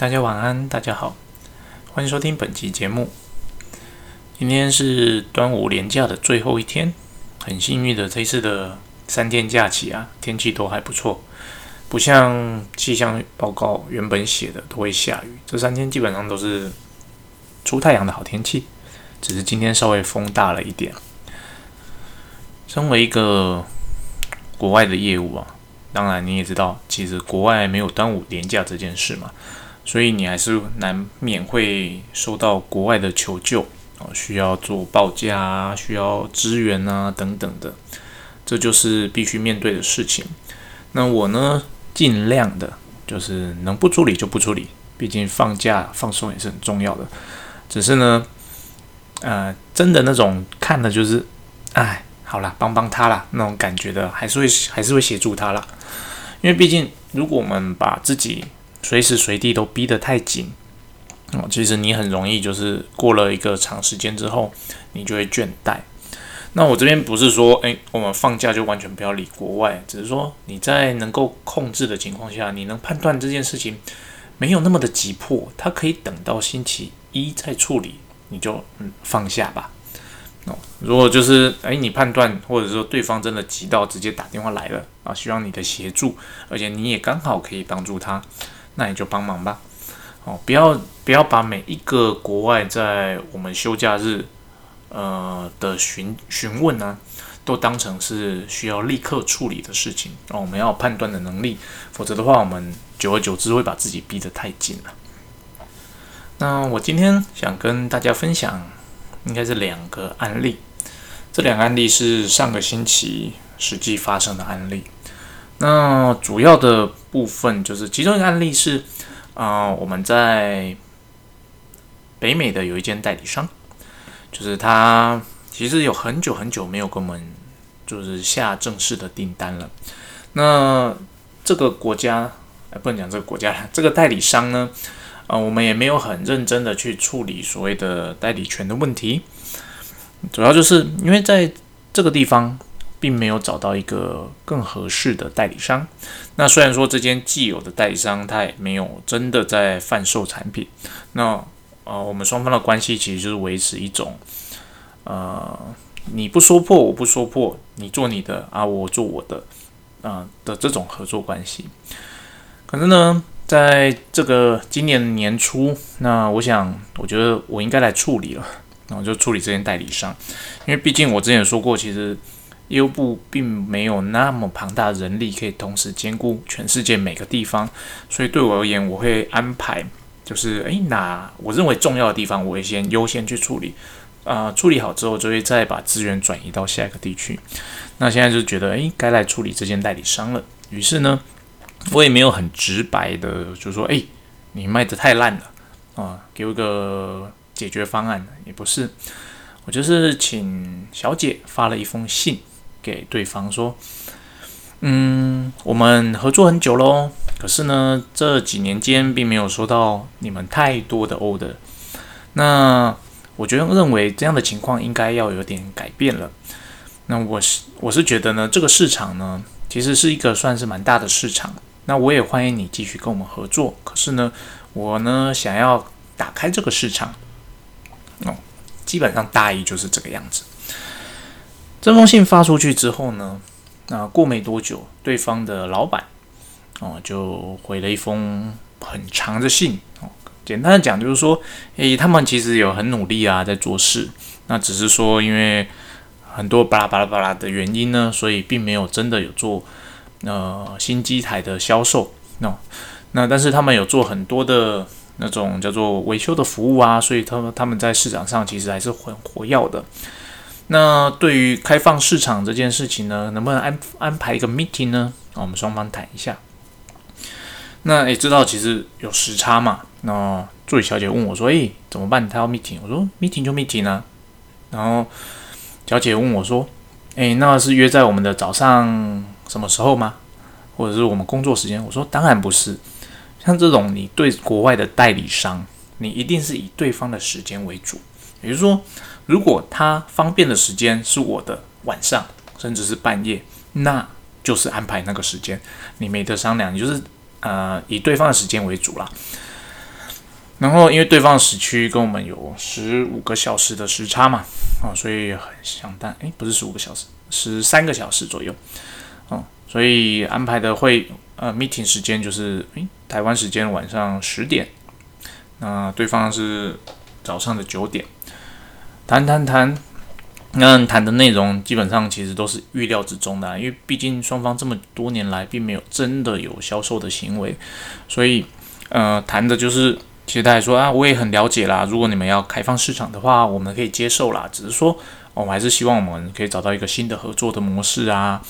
大家晚安，大家好，欢迎收听本期节目。今天是端午连假的最后一天，很幸运的这次的三天假期啊，天气都还不错，不像气象报告原本写的都会下雨，这三天基本上都是出太阳的好天气，只是今天稍微风大了一点。身为一个国外的业务啊，当然你也知道，其实国外没有端午连假这件事嘛。所以你还是难免会收到国外的求救哦，需要做报价啊，需要支援啊等等的，这就是必须面对的事情。那我呢，尽量的就是能不处理就不处理，毕竟放假放松也是很重要的。只是呢，呃，真的那种看的就是，哎，好了，帮帮他啦那种感觉的，还是会还是会协助他啦。因为毕竟如果我们把自己随时随地都逼得太紧哦，其实你很容易就是过了一个长时间之后，你就会倦怠。那我这边不是说，诶，我们放假就完全不要理国外，只是说你在能够控制的情况下，你能判断这件事情没有那么的急迫，它可以等到星期一再处理，你就嗯放下吧。哦，如果就是诶，你判断或者说对方真的急到直接打电话来了啊，需要你的协助，而且你也刚好可以帮助他。那你就帮忙吧，哦，不要不要把每一个国外在我们休假日，呃的询询问呢，都当成是需要立刻处理的事情，哦，我们要判断的能力，否则的话，我们久而久之会把自己逼得太紧了。那我今天想跟大家分享，应该是两个案例，这两个案例是上个星期实际发生的案例。那主要的部分就是其中一个案例是，啊，我们在北美的有一间代理商，就是他其实有很久很久没有跟我们就是下正式的订单了。那这个国家，哎，不能讲这个国家，这个代理商呢，啊，我们也没有很认真的去处理所谓的代理权的问题，主要就是因为在这个地方。并没有找到一个更合适的代理商。那虽然说这间既有的代理商他也没有真的在贩售产品，那呃，我们双方的关系其实就是维持一种呃，你不说破，我不说破，你做你的啊，我做我的啊的这种合作关系。可是呢，在这个今年年初，那我想，我觉得我应该来处理了，然后就处理这间代理商，因为毕竟我之前说过，其实。业务部并没有那么庞大的人力可以同时兼顾全世界每个地方，所以对我而言，我会安排，就是诶，哪我认为重要的地方，我会先优先去处理，啊，处理好之后，就会再把资源转移到下一个地区。那现在就觉得，诶，该来处理这件代理商了。于是呢，我也没有很直白的就说，诶，你卖的太烂了啊，给我个解决方案。也不是，我就是请小姐发了一封信。给对方说，嗯，我们合作很久喽，可是呢，这几年间并没有收到你们太多的 order。那我觉得认为这样的情况应该要有点改变了。那我是我是觉得呢，这个市场呢，其实是一个算是蛮大的市场。那我也欢迎你继续跟我们合作。可是呢，我呢想要打开这个市场，哦，基本上大意就是这个样子。这封信发出去之后呢，那过没多久，对方的老板哦就回了一封很长的信哦。简单的讲就是说，诶，他们其实有很努力啊，在做事。那只是说，因为很多巴拉巴拉巴拉的原因呢，所以并没有真的有做呃新机台的销售。那那但是他们有做很多的那种叫做维修的服务啊，所以他们他们在市场上其实还是很活跃的。那对于开放市场这件事情呢，能不能安安排一个 meeting 呢？我们双方谈一下。那也知道其实有时差嘛。那助理小姐问我说：“诶，怎么办？他要 meeting？” 我说：“meeting 就 meeting 啊。”然后小姐问我说：“诶，那是约在我们的早上什么时候吗？或者是我们工作时间？”我说：“当然不是。像这种你对国外的代理商，你一定是以对方的时间为主，也就是说。”如果他方便的时间是我的晚上，甚至是半夜，那就是安排那个时间，你没得商量，你就是呃以对方的时间为主啦。然后因为对方的时区跟我们有十五个小时的时差嘛，哦，所以很想但诶，不是十五个小时，十三个小时左右，哦，所以安排的会呃 meeting 时间就是诶，台湾时间晚上十点，那对方是早上的九点，谈谈谈。那谈的内容基本上其实都是预料之中的，因为毕竟双方这么多年来并没有真的有销售的行为，所以呃谈的就是其实他还说啊，我也很了解啦，如果你们要开放市场的话，我们可以接受啦，只是说我还是希望我们可以找到一个新的合作的模式啊。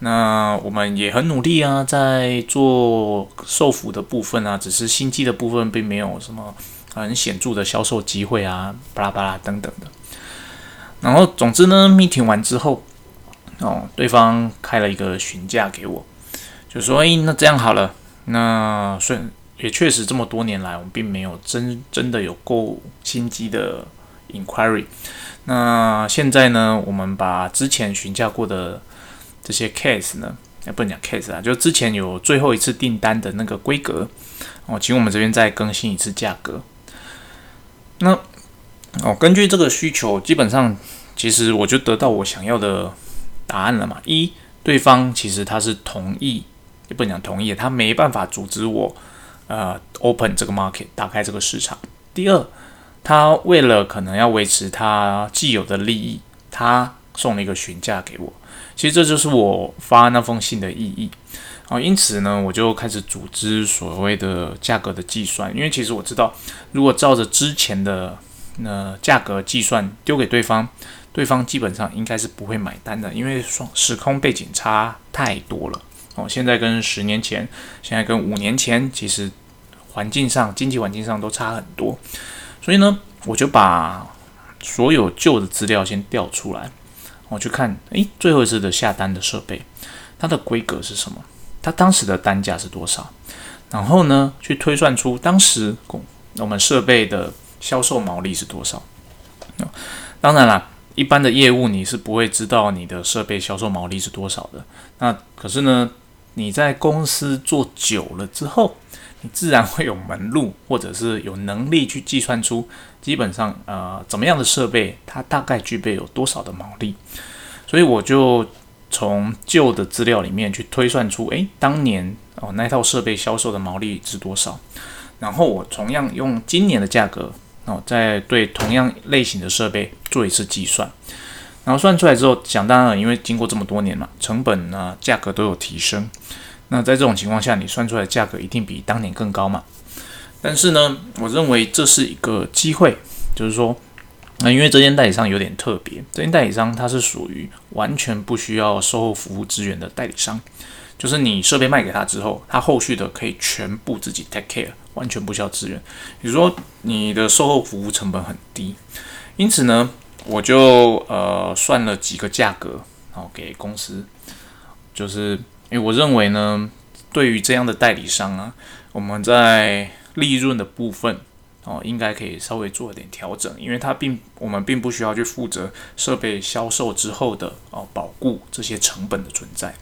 那我们也很努力啊，在做售服的部分啊，只是新机的部分并没有什么很显著的销售机会啊，巴拉巴拉等等的。然后，总之呢，meeting 完之后，哦，对方开了一个询价给我，就说：“哎，那这样好了，那虽然也确实这么多年来，我们并没有真真的有够心机的 inquiry。那现在呢，我们把之前询价过的这些 case 呢，也不能讲 case 啊，就之前有最后一次订单的那个规格，哦，请我们这边再更新一次价格。那。”哦，根据这个需求，基本上其实我就得到我想要的答案了嘛。一，对方其实他是同意，也不能讲同意，他没办法阻止我，呃，open 这个 market，打开这个市场。第二，他为了可能要维持他既有的利益，他送了一个询价给我。其实这就是我发那封信的意义。哦，因此呢，我就开始组织所谓的价格的计算，因为其实我知道，如果照着之前的。那价格计算丢给对方，对方基本上应该是不会买单的，因为双时空背景差太多了哦。现在跟十年前，现在跟五年前，其实环境上、经济环境上都差很多。所以呢，我就把所有旧的资料先调出来，我去看，诶，最后一次的下单的设备，它的规格是什么？它当时的单价是多少？然后呢，去推算出当时我们设备的。销售毛利是多少？当然啦，一般的业务你是不会知道你的设备销售毛利是多少的。那可是呢，你在公司做久了之后，你自然会有门路，或者是有能力去计算出基本上呃怎么样的设备它大概具备有多少的毛利。所以我就从旧的资料里面去推算出，诶，当年哦那套设备销售的毛利是多少。然后我同样用今年的价格。哦，再对同样类型的设备做一次计算，然后算出来之后，想当然，因为经过这么多年嘛，成本呢价格都有提升。那在这种情况下，你算出来的价格一定比当年更高嘛？但是呢，我认为这是一个机会，就是说，那因为这间代理商有点特别，这间代理商它是属于完全不需要售后服务资源的代理商，就是你设备卖给他之后，他后续的可以全部自己 take care。完全不需要资源，比如说你的售后服务成本很低，因此呢，我就呃算了几个价格，然后给公司，就是因为我认为呢，对于这样的代理商啊，我们在利润的部分哦，应该可以稍微做一点调整，因为它并我们并不需要去负责设备销售之后的哦保固这些成本的存在。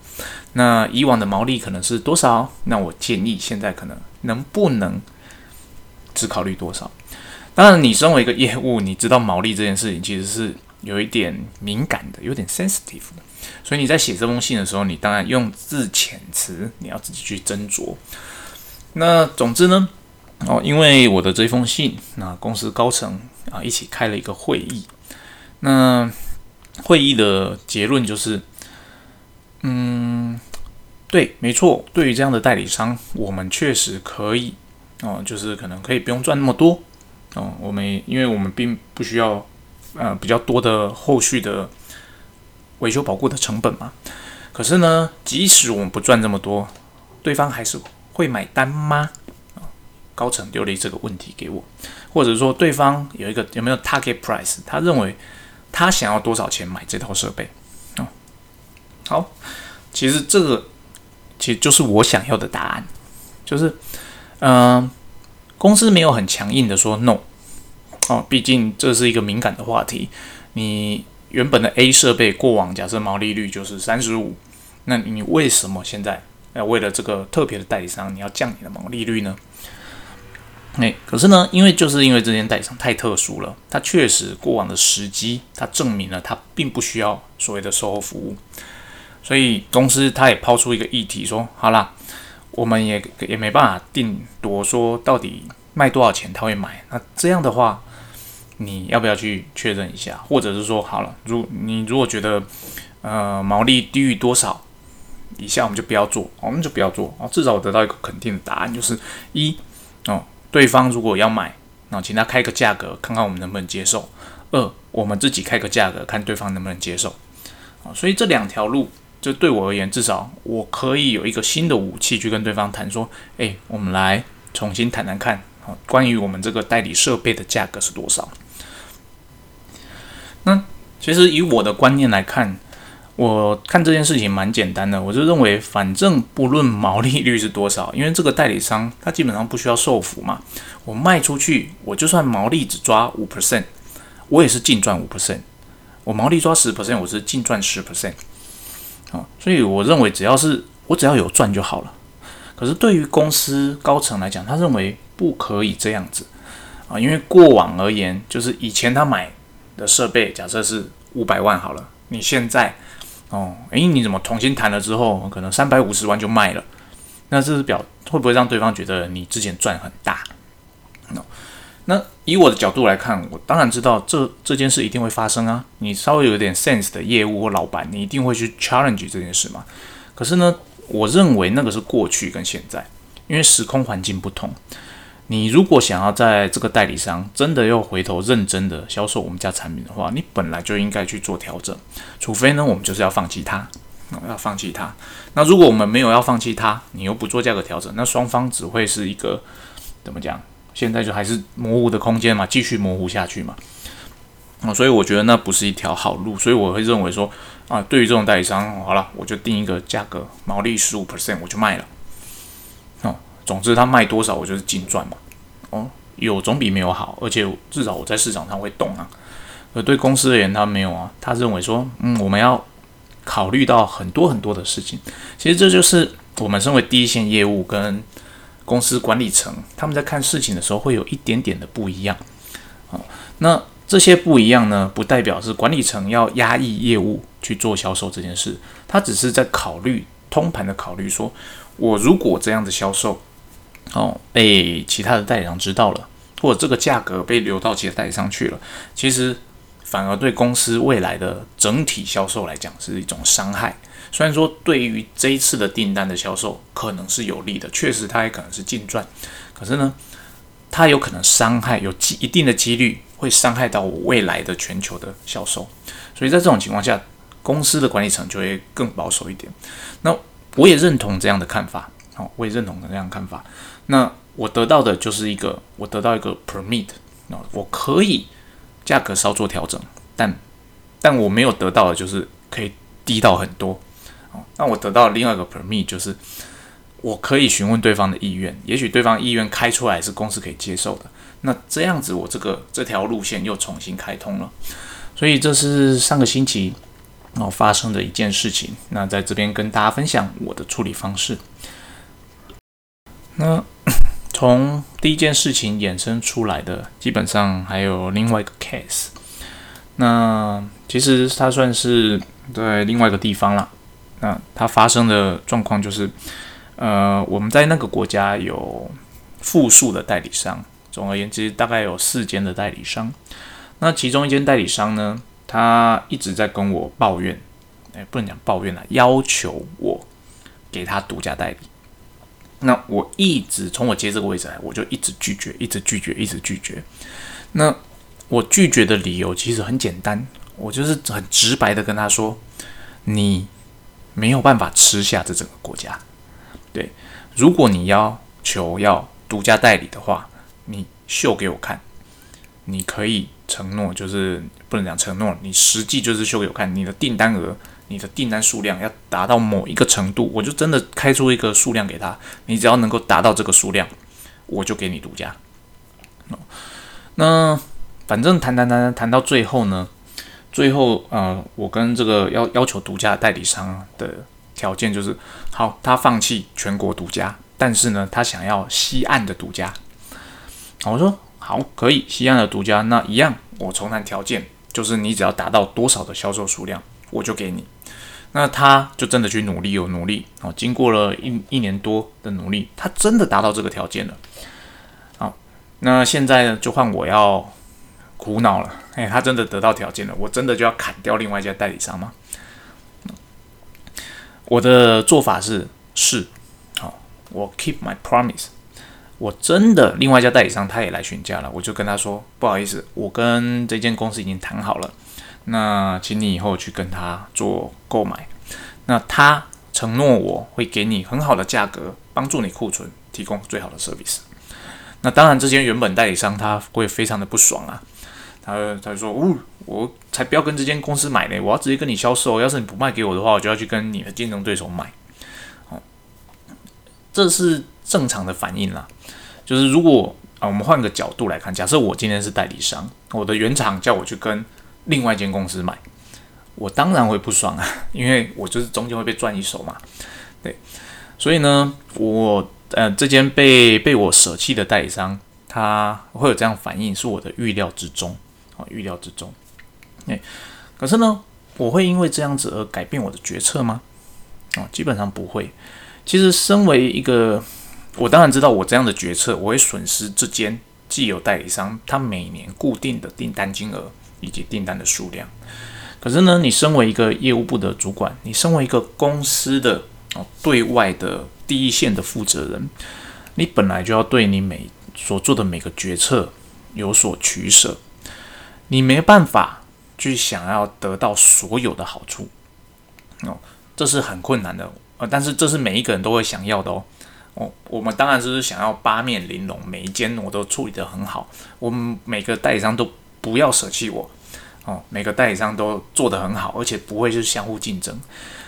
那以往的毛利可能是多少？那我建议现在可能。能不能只考虑多少？当然，你身为一个业务，你知道毛利这件事情其实是有一点敏感的，有点 sensitive 的。所以你在写这封信的时候，你当然用字遣词，你要自己去斟酌。那总之呢，哦，因为我的这封信，那公司高层啊一起开了一个会议。那会议的结论就是，嗯。对，没错。对于这样的代理商，我们确实可以哦，就是可能可以不用赚那么多哦。我们因为我们并不需要呃比较多的后续的维修保固的成本嘛。可是呢，即使我们不赚这么多，对方还是会买单吗？高层丢了这个问题给我，或者说对方有一个有没有 target price？他认为他想要多少钱买这套设备？哦，好，其实这个。其实就是我想要的答案，就是，嗯，公司没有很强硬的说 no，哦，毕竟这是一个敏感的话题。你原本的 A 设备过往假设毛利率就是三十五，那你为什么现在要为了这个特别的代理商，你要降你的毛利率呢？哎，可是呢，因为就是因为这件代理商太特殊了，它确实过往的时机，它证明了它并不需要所谓的售后服务，所以公司它也抛出一个议题说，好啦，我们也也没办法定夺说到底卖多少钱他会买，那这样的话，你要不要去确认一下，或者是说好了，如你如果觉得呃毛利低于多少以下，我们就不要做，我们就不要做哦，至少我得到一个肯定的答案，就是一哦。对方如果要买，那请他开个价格，看看我们能不能接受。二，我们自己开个价格，看对方能不能接受。啊，所以这两条路，就对我而言，至少我可以有一个新的武器去跟对方谈，说，哎，我们来重新谈谈看，啊，关于我们这个代理设备的价格是多少。那其实以我的观念来看。我看这件事情蛮简单的，我就认为，反正不论毛利率是多少，因为这个代理商他基本上不需要受服嘛，我卖出去，我就算毛利只抓五 percent，我也是净赚五 percent，我毛利抓十 percent，我是净赚十 percent，啊，所以我认为只要是我只要有赚就好了。可是对于公司高层来讲，他认为不可以这样子啊，因为过往而言，就是以前他买的设备假设是五百万好了，你现在。哦，诶，你怎么重新谈了之后，可能三百五十万就卖了？那这是表会不会让对方觉得你之前赚很大？那以我的角度来看，我当然知道这这件事一定会发生啊。你稍微有点 sense 的业务或老板，你一定会去 challenge 这件事嘛。可是呢，我认为那个是过去跟现在，因为时空环境不同。你如果想要在这个代理商真的要回头认真的销售我们家产品的话，你本来就应该去做调整，除非呢，我们就是要放弃它，要放弃它。那如果我们没有要放弃它，你又不做价格调整，那双方只会是一个怎么讲？现在就还是模糊的空间嘛，继续模糊下去嘛。啊，所以我觉得那不是一条好路，所以我会认为说啊，对于这种代理商，好了，我就定一个价格，毛利十五 percent，我就卖了。总之，他卖多少我就是净赚嘛。哦，有总比没有好，而且至少我在市场上会动啊。而对公司而言，他没有啊。他认为说，嗯，我们要考虑到很多很多的事情。其实这就是我们身为第一线业务跟公司管理层，他们在看事情的时候会有一点点的不一样。啊，那这些不一样呢，不代表是管理层要压抑业务去做销售这件事。他只是在考虑通盘的考虑，说我如果这样子销售。哦，被其他的代理商知道了，或者这个价格被流到其他代理商去了，其实反而对公司未来的整体销售来讲是一种伤害。虽然说对于这一次的订单的销售可能是有利的，确实它也可能是净赚，可是呢，它有可能伤害，有几一定的几率会伤害到我未来的全球的销售。所以在这种情况下，公司的管理层就会更保守一点。那我也认同这样的看法，我也认同的这样看法。那我得到的就是一个，我得到一个 permit，那我可以价格稍作调整，但但我没有得到的就是可以低到很多，哦，那我得到另外一个 permit 就是我可以询问对方的意愿，也许对方意愿开出来是公司可以接受的，那这样子我这个这条路线又重新开通了，所以这是上个星期哦发生的一件事情，那在这边跟大家分享我的处理方式，那。从第一件事情衍生出来的，基本上还有另外一个 case。那其实它算是在另外一个地方了。那它发生的状况就是，呃，我们在那个国家有复数的代理商。总而言之，大概有四间的代理商。那其中一间代理商呢，他一直在跟我抱怨，哎，不能讲抱怨了，要求我给他独家代理。那我一直从我接这个位置来，我就一直拒绝，一直拒绝，一直拒绝。那我拒绝的理由其实很简单，我就是很直白的跟他说：“你没有办法吃下这整个国家。对，如果你要求要独家代理的话，你秀给我看，你可以承诺，就是不能讲承诺，你实际就是秀给我看你的订单额。”你的订单数量要达到某一个程度，我就真的开出一个数量给他。你只要能够达到这个数量，我就给你独家。那反正谈谈谈谈到最后呢，最后呃，我跟这个要要求独家代理商的条件就是，好，他放弃全国独家，但是呢，他想要西岸的独家。我说好，可以，西岸的独家，那一样，我重谈条件，就是你只要达到多少的销售数量，我就给你。那他就真的去努力，有努力哦。经过了一一年多的努力，他真的达到这个条件了。好，那现在呢，就换我要苦恼了。哎，他真的得到条件了，我真的就要砍掉另外一家代理商吗？我的做法是是，好，我 keep my promise。我真的另外一家代理商他也来询价了，我就跟他说，不好意思，我跟这间公司已经谈好了。那请你以后去跟他做购买，那他承诺我会给你很好的价格，帮助你库存，提供最好的 service。那当然，这间原本代理商他会非常的不爽啊，他他说，哦，我才不要跟这间公司买呢，我要直接跟你销售，要是你不卖给我的话，我就要去跟你的竞争对手买。哦，这是正常的反应啦，就是如果啊，我们换个角度来看，假设我今天是代理商，我的原厂叫我去跟。另外一间公司买，我当然会不爽啊，因为我就是中间会被赚一手嘛，对，所以呢，我呃这间被被我舍弃的代理商，他会有这样反应，是我的预料之中啊，预料之中。哎，可是呢，我会因为这样子而改变我的决策吗？哦，基本上不会。其实，身为一个，我当然知道我这样的决策，我会损失这间既有代理商他每年固定的订单金额。以及订单的数量，可是呢，你身为一个业务部的主管，你身为一个公司的哦对外的第一线的负责人，你本来就要对你每所做的每个决策有所取舍，你没办法去想要得到所有的好处哦，这是很困难的。呃，但是这是每一个人都会想要的哦。哦，我们当然是想要八面玲珑，每一间我都处理得很好，我们每个代理商都。不要舍弃我哦！每个代理商都做得很好，而且不会是相互竞争。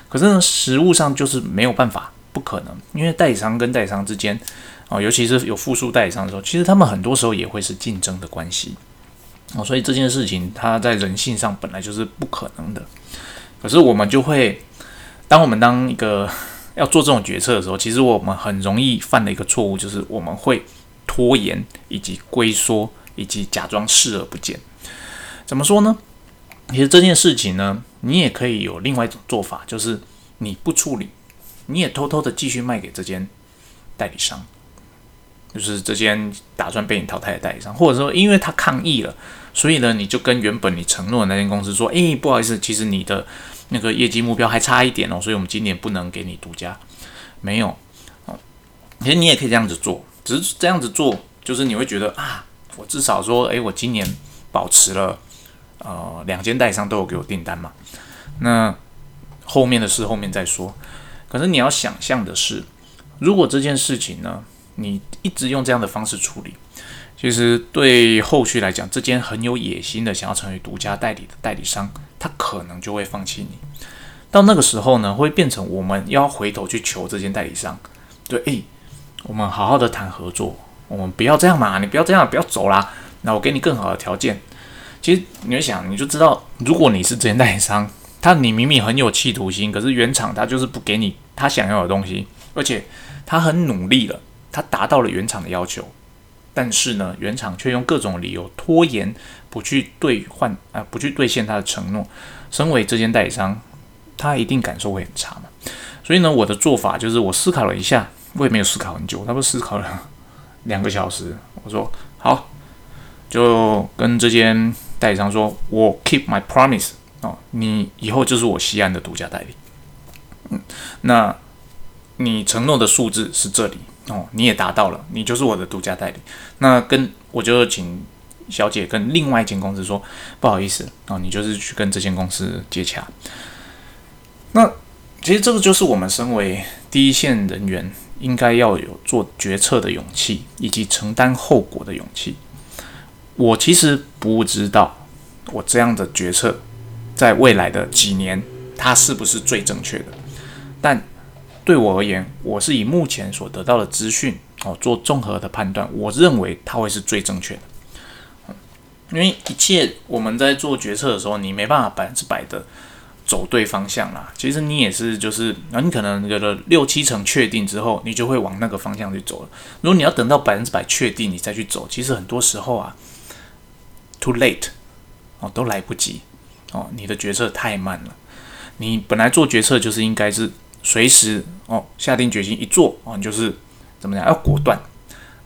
可是呢，实物上就是没有办法，不可能，因为代理商跟代理商之间哦，尤其是有复数代理商的时候，其实他们很多时候也会是竞争的关系哦。所以这件事情它在人性上本来就是不可能的。可是我们就会，当我们当一个 要做这种决策的时候，其实我们很容易犯的一个错误就是我们会拖延以及龟缩。以及假装视而不见，怎么说呢？其实这件事情呢，你也可以有另外一种做法，就是你不处理，你也偷偷的继续卖给这间代理商，就是这间打算被你淘汰的代理商，或者说因为他抗议了，所以呢，你就跟原本你承诺的那间公司说，诶，不好意思，其实你的那个业绩目标还差一点哦，所以我们今年不能给你独家，没有哦。其实你也可以这样子做，只是这样子做，就是你会觉得啊。我至少说，诶，我今年保持了，呃，两间代理商都有给我订单嘛。那后面的事后面再说。可是你要想象的是，如果这件事情呢，你一直用这样的方式处理，其实对后续来讲，这间很有野心的想要成为独家代理的代理商，他可能就会放弃你。到那个时候呢，会变成我们要回头去求这间代理商，对，诶，我们好好的谈合作。我们不要这样嘛，你不要这样，不要走啦。那我给你更好的条件。其实你会想，你就知道，如果你是这间代理商，他你明明很有企图心，可是原厂他就是不给你他想要的东西，而且他很努力了，他达到了原厂的要求，但是呢，原厂却用各种理由拖延，不去兑换啊，不去兑现他的承诺。身为这间代理商，他一定感受会很差嘛。所以呢，我的做法就是我思考了一下，我也没有思考很久，他不思考了。两个小时，我说好，就跟这间代理商说，我 keep my promise 哦，你以后就是我西安的独家代理。嗯，那你承诺的数字是这里哦，你也达到了，你就是我的独家代理。那跟我就请小姐跟另外一间公司说，不好意思哦，你就是去跟这间公司接洽。那其实这个就是我们身为第一线人员。应该要有做决策的勇气，以及承担后果的勇气。我其实不知道我这样的决策，在未来的几年，它是不是最正确的。但对我而言，我是以目前所得到的资讯哦做综合的判断，我认为它会是最正确的。因为一切我们在做决策的时候，你没办法百分之百的走对方向啦。其实你也是，就是啊，你可能有了六七成确定之后，你就会往那个方向去走了。如果你要等到百分之百确定你再去走，其实很多时候啊，too late 哦，都来不及哦，你的决策太慢了。你本来做决策就是应该是随时哦下定决心一做哦，你就是怎么讲要果断。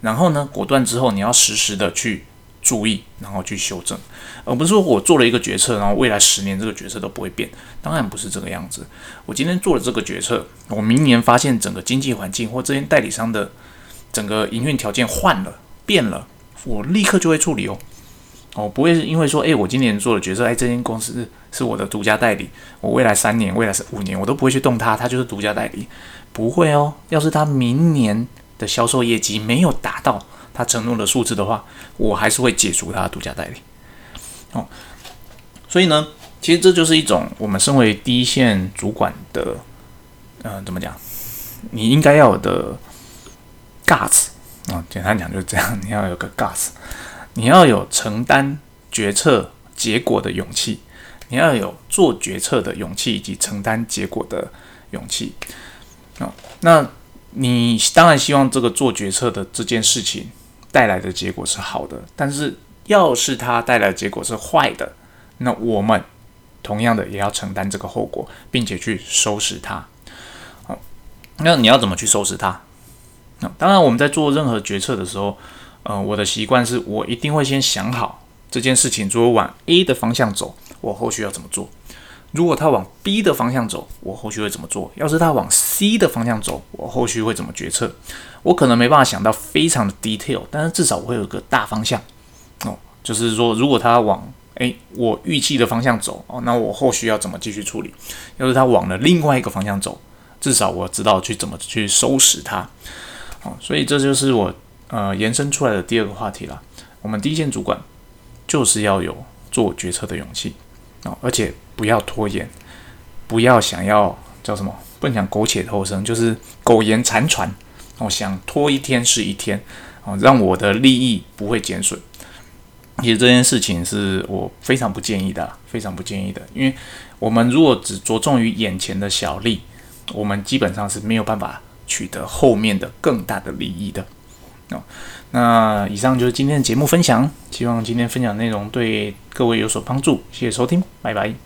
然后呢，果断之后你要实时的去注意，然后去修正，而不是说我做了一个决策，然后未来十年这个决策都不会变。当然不是这个样子。我今天做了这个决策，我明年发现整个经济环境或这些代理商的整个营运条件换了变了，我立刻就会处理哦。哦，不会是因为说，哎，我今年做了决策，哎，这间公司是我的独家代理，我未来三年、未来五年，我都不会去动它，它就是独家代理，不会哦。要是他明年。的销售业绩没有达到他承诺的数字的话，我还是会解除他的独家代理。哦，所以呢，其实这就是一种我们身为第一线主管的，嗯，怎么讲？你应该要有的 guts 啊，简单讲就是这样，你要有个 guts，你要有承担决策结果的勇气，你要有做决策的勇气以及承担结果的勇气。哦，那。你当然希望这个做决策的这件事情带来的结果是好的，但是要是它带来的结果是坏的，那我们同样的也要承担这个后果，并且去收拾它。好，那你要怎么去收拾它？那当然，我们在做任何决策的时候，呃，我的习惯是我一定会先想好这件事情，如果往 A 的方向走，我后续要怎么做。如果他往 B 的方向走，我后续会怎么做？要是他往 C 的方向走，我后续会怎么决策？我可能没办法想到非常的 detail，但是至少我会有个大方向哦。就是说，如果他往诶我预期的方向走哦，那我后续要怎么继续处理？要是他往了另外一个方向走，至少我知道去怎么去收拾它。哦，所以这就是我呃延伸出来的第二个话题了。我们第一线主管就是要有做决策的勇气而且。不要拖延，不要想要叫什么？不能讲苟且偷生，就是苟延残喘。我想拖一天是一天，哦，让我的利益不会减损。其实这件事情是我非常不建议的，非常不建议的。因为我们如果只着重于眼前的小利，我们基本上是没有办法取得后面的更大的利益的。哦，那以上就是今天的节目分享，希望今天分享内容对各位有所帮助。谢谢收听，拜拜。